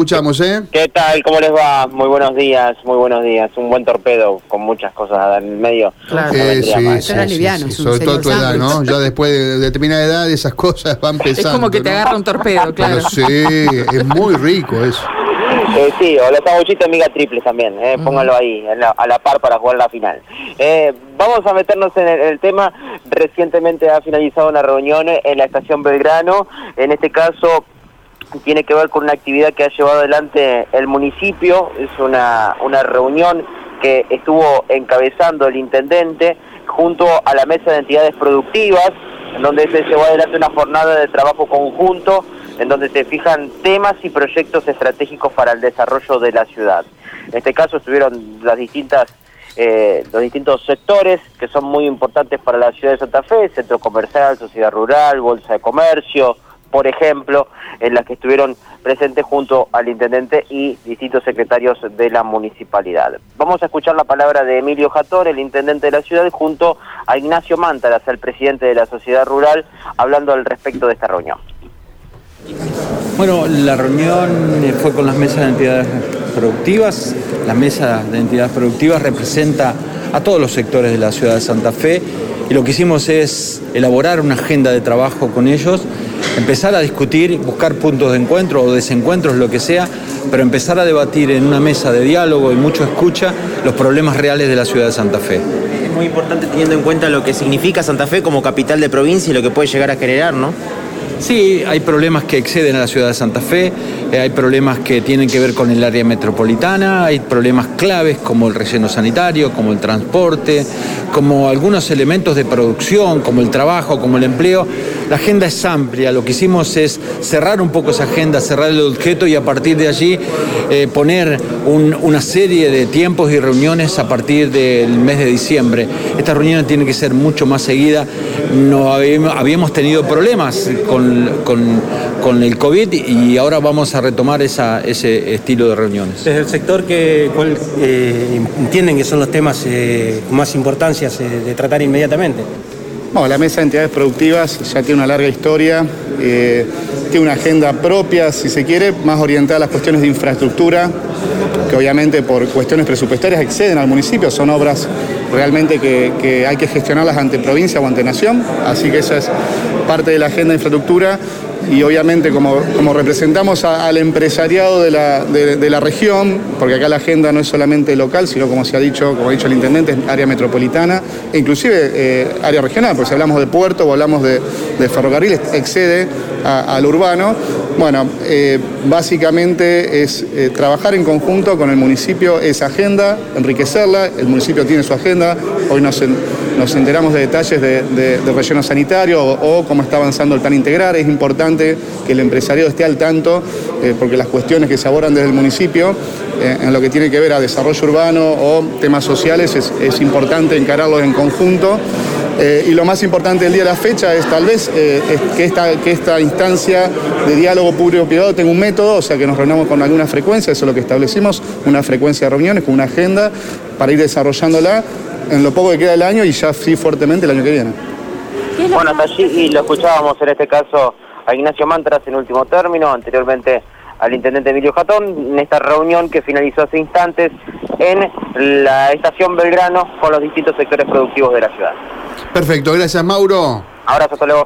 Escuchamos, ¿eh? ¿Qué tal? ¿Cómo les va? Muy buenos días, muy buenos días. Un buen torpedo con muchas cosas en el medio. Claro. Eh, sí, sí, sí, liviano, es sobre todo a tu edad, ¿no? Ya después de determinada edad esas cosas van Es pesando. como que te ¿no? agarra un torpedo, claro. Pero sí, es muy rico eso. Eh, sí, o los sanguchitos miga triples también, eh, póngalo ahí, en la- a la par para jugar la final. Eh, vamos a meternos en el, el tema. Recientemente ha finalizado una reunión en la estación Belgrano. En este caso tiene que ver con una actividad que ha llevado adelante el municipio. Es una, una reunión que estuvo encabezando el intendente junto a la mesa de entidades productivas, en donde se llevó adelante una jornada de trabajo conjunto, en donde se fijan temas y proyectos estratégicos para el desarrollo de la ciudad. En este caso estuvieron las distintas eh, los distintos sectores que son muy importantes para la ciudad de Santa Fe, centro comercial, sociedad rural, bolsa de comercio, por ejemplo, en las que estuvieron presentes junto al intendente y distintos secretarios de la municipalidad. Vamos a escuchar la palabra de Emilio Jator, el intendente de la ciudad, junto a Ignacio Mántaras, el presidente de la sociedad rural, hablando al respecto de esta reunión. Bueno, la reunión eh, fue con las mesas de entidades productivas. La mesa de entidades productivas representa a todos los sectores de la ciudad de Santa Fe y lo que hicimos es elaborar una agenda de trabajo con ellos, empezar a discutir, buscar puntos de encuentro o desencuentros, lo que sea, pero empezar a debatir en una mesa de diálogo y mucho escucha los problemas reales de la ciudad de Santa Fe. Es muy importante teniendo en cuenta lo que significa Santa Fe como capital de provincia y lo que puede llegar a generar, ¿no? Sí, hay problemas que exceden a la ciudad de Santa Fe, eh, hay problemas que tienen que ver con el área metropolitana, hay problemas claves como el relleno sanitario, como el transporte, como algunos elementos de producción, como el trabajo, como el empleo. La agenda es amplia, lo que hicimos es cerrar un poco esa agenda, cerrar el objeto y a partir de allí eh, poner un- una serie de tiempos y reuniones a partir del mes de diciembre. Estas reuniones tienen que ser mucho más seguidas. No habíamos tenido problemas con, con- con el COVID y ahora vamos a retomar esa- ese estilo de reuniones. Desde el sector, que, ¿cuál eh, entienden que son los temas eh, con más importancia eh, de tratar inmediatamente? Bueno, la mesa de entidades productivas ya tiene una larga historia, eh, tiene una agenda propia, si se quiere, más orientada a las cuestiones de infraestructura, que obviamente por cuestiones presupuestarias exceden al municipio, son obras realmente que, hay que gestionarlas ante provincia o ante nación, así que esa es parte de la agenda de infraestructura. Y obviamente como, como representamos al empresariado de la, de la región, porque acá la agenda no es solamente local, sino como se ha dicho, como ha dicho el intendente, es área metropolitana e inclusive eh, área regional, porque si hablamos de puerto o hablamos de, de ferrocarriles, excede al urbano. Bueno, eh, básicamente es eh, trabajar en conjunto con el municipio esa agenda, enriquecerla, el municipio tiene su agenda, hoy nos, nos enteramos de detalles de, de- de relleno sanitario o, cómo está avanzando el plan integral, es importante que el empresariado esté al tanto, eh, porque las cuestiones que se abordan desde el municipio, en lo que tiene que ver a desarrollo urbano o temas sociales, es, es importante encararlos en conjunto. Eh, y lo más importante del día de la fecha es tal vez eh, es que, esta, que esta instancia de diálogo público-privado tenga un método, o sea que nos reunamos con alguna frecuencia, eso es lo que establecimos, una frecuencia de reuniones con una agenda para ir desarrollándola en lo poco que queda del año y ya sí fuertemente el año que viene. Bueno, hasta allí y lo escuchábamos en este caso a Ignacio Mantras en último término, anteriormente al intendente Emilio Jatón, en esta reunión que finalizó hace instantes en la estación Belgrano con los distintos sectores productivos de la ciudad. Perfecto, gracias Mauro. Abrazo, hasta luego.